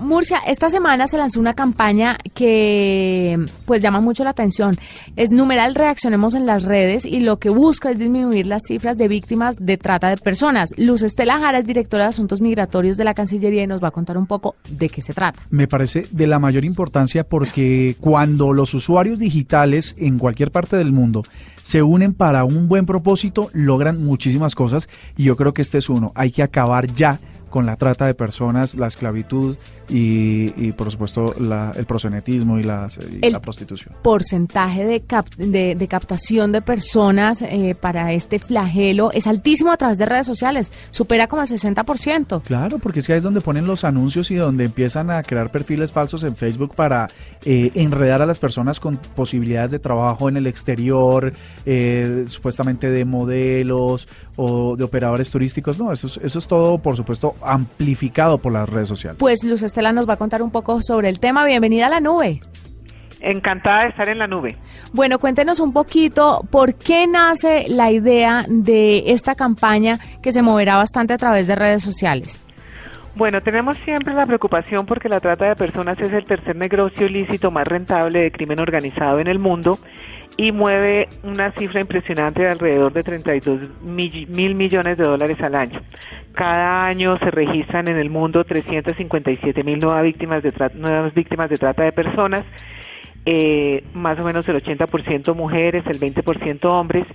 Murcia, esta semana se lanzó una campaña que pues llama mucho la atención. Es numeral Reaccionemos en las redes y lo que busca es disminuir las cifras de víctimas de trata de personas. Luz Estela Jara es directora de Asuntos Migratorios de la Cancillería y nos va a contar un poco de qué se trata. Me parece de la mayor importancia porque cuando los usuarios digitales en cualquier parte del mundo se unen para un buen propósito, logran muchísimas cosas y yo creo que este es uno. Hay que acabar ya con la trata de personas, la esclavitud y, por supuesto el prosenetismo y, la prostitución. porcentaje de, de, captación de personas eh, para este flagelo es altísimo a través de redes sociales, supera como el 60%. Claro, porque es que ahí es donde ponen los anuncios y donde empiezan a crear perfiles falsos en Facebook para eh, enredar a las personas con posibilidades de trabajo en el exterior, eh, supuestamente de modelos o de operadores turísticos. No, eso eso es todo, por supuesto, amplificado por las redes sociales. Pues Luz Estela nos va a contar un poco sobre el tema. Bienvenida a la nube. Encantada de estar en la nube. Bueno, cuéntenos un poquito por qué nace la idea de esta campaña que se moverá bastante a través de redes sociales. Bueno, tenemos siempre la preocupación porque la trata de personas es el tercer negocio ilícito más rentable de crimen organizado en el mundo y mueve una cifra impresionante de alrededor de 32 mil millones de dólares al año. Cada año se registran en el mundo 357 mil nuevas víctimas de nuevas víctimas de trata de personas, eh, más o menos el 80% mujeres, el 20% hombres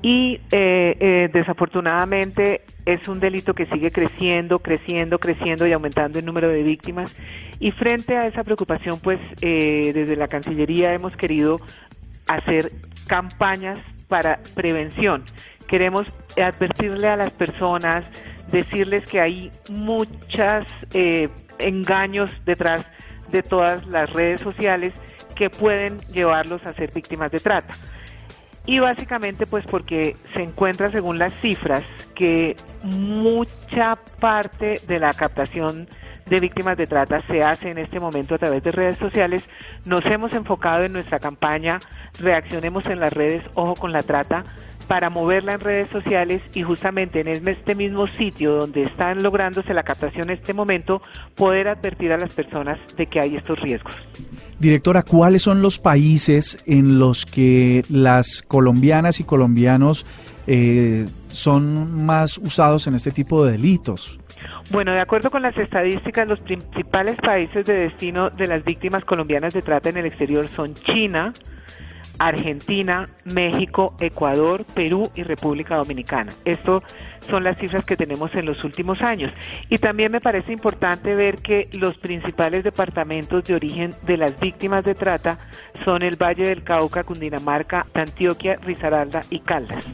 y eh, eh, desafortunadamente es un delito que sigue creciendo, creciendo, creciendo y aumentando el número de víctimas. Y frente a esa preocupación, pues desde la Cancillería hemos querido hacer campañas para prevención. Queremos advertirle a las personas, decirles que hay muchos eh, engaños detrás de todas las redes sociales que pueden llevarlos a ser víctimas de trata. Y básicamente pues porque se encuentra según las cifras que mucha parte de la captación de víctimas de trata se hace en este momento a través de redes sociales. Nos hemos enfocado en nuestra campaña Reaccionemos en las redes, ojo con la trata, para moverla en redes sociales y justamente en este mismo sitio donde están lográndose la captación en este momento, poder advertir a las personas de que hay estos riesgos. Directora, ¿cuáles son los países en los que las colombianas y colombianos eh, son más usados en este tipo de delitos? Bueno, de acuerdo con las estadísticas, los principales países de destino de las víctimas colombianas de trata en el exterior son China, Argentina, México, Ecuador, Perú y República Dominicana. Esto son las cifras que tenemos en los últimos años. Y también me parece importante ver que los principales departamentos de origen de las víctimas de trata son el Valle del Cauca, Cundinamarca, Antioquia, Risaralda y Caldas.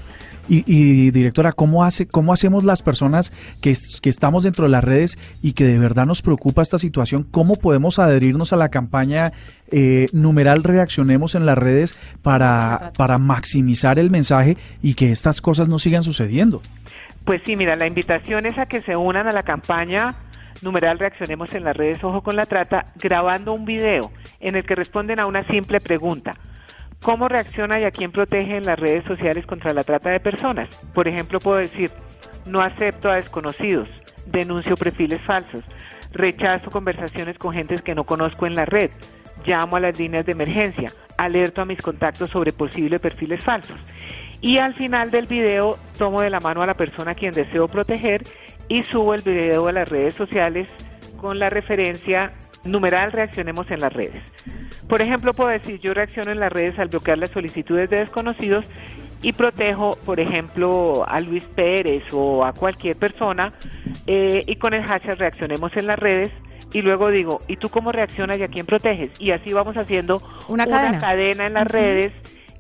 Y, directora, ¿cómo, hace, ¿cómo hacemos las personas que, que, estamos dentro de las redes y que de verdad nos preocupa esta situación? ¿Cómo podemos adherirnos a la campaña eh, numeral Reaccionemos en las redes para, para maximizar el mensaje y que estas cosas no sigan sucediendo? Pues sí, mira, la invitación es a que se unan a la campaña numeral Reaccionemos en las redes Ojo con la Trata, grabando un video en el que responden a una simple pregunta. ¿Cómo reacciona y a quién protege en las redes sociales contra la trata de personas? Por ejemplo, puedo decir, no acepto a desconocidos, denuncio perfiles falsos, rechazo conversaciones con gentes que no conozco en la red, llamo a las líneas de emergencia, alerto a mis contactos sobre posibles perfiles falsos. Y al final del video tomo de la mano a la persona a quien deseo proteger y subo el video a las redes sociales con la referencia numeral reaccionemos en las redes. Por ejemplo, puedo decir, yo reacciono en las redes al bloquear las solicitudes de desconocidos y protejo, por ejemplo, a Luis Pérez o a cualquier persona eh, y con el hashtag reaccionemos en las redes y luego digo, ¿y tú cómo reaccionas y a quién proteges? Y así vamos haciendo una, cadena. en las redes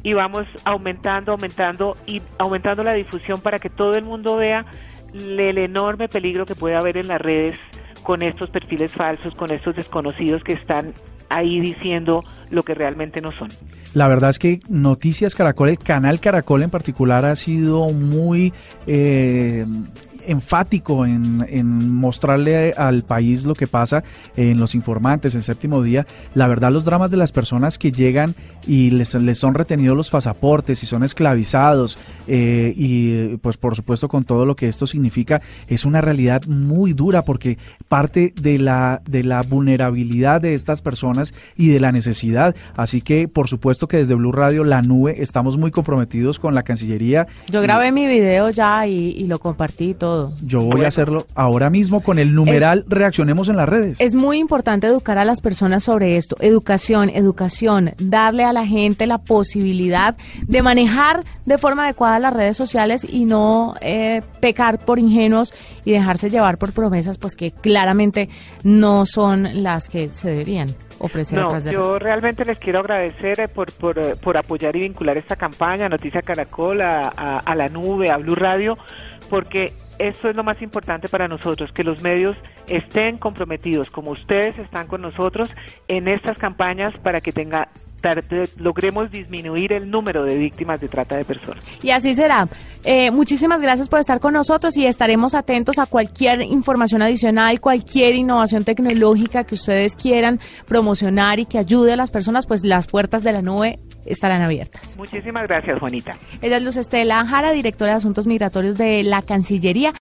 y vamos aumentando, aumentando y aumentando la difusión para que todo el mundo vea el enorme peligro que puede haber en las redes con estos perfiles falsos, con estos desconocidos que están ahí diciendo lo que realmente no son. La verdad es que Noticias Caracol, el canal Caracol en particular, ha sido muy eh, enfático en, en, mostrarle al país lo que pasa en los informantes, en séptimo día. La verdad, los dramas de las personas que llegan y les, les son retenidos los pasaportes y son esclavizados eh, y pues por supuesto con todo lo que esto significa, es una realidad muy dura porque parte de la, de la vulnerabilidad de estas personas y de la necesidad. Así que por supuesto que desde Blue Radio, la nube, estamos muy comprometidos con la Cancillería. Yo grabé mi video ya y, y lo compartí todo. Yo voy a hacerlo ahora mismo con el numeral Reaccionemos en las redes. Es muy importante educar a las personas sobre esto. Educación, educación, darle a la gente la posibilidad de manejar de forma adecuada las redes sociales y no eh, pecar por ingenuos y dejarse llevar por promesas pues que claramente no son las que se deberían ofrecer no, de yo realmente les quiero agradecer eh, por, por, eh, por, apoyar y vincular esta campaña, Noticia Caracol, a, a, a la nube, a Blue Radio, porque esto es lo más importante para nosotros, que los medios estén comprometidos, como ustedes están con nosotros, en estas campañas para que tenga logremos disminuir el número de víctimas de trata de personas. Y así será. Eh, muchísimas gracias por estar con nosotros y estaremos atentos a cualquier información adicional, cualquier innovación tecnológica que ustedes quieran promocionar y que ayude a las personas, pues las puertas de la nube estarán abiertas. Muchísimas gracias, Juanita. Ella es Luz Estela Jara, directora de Asuntos Migratorios de la Cancillería.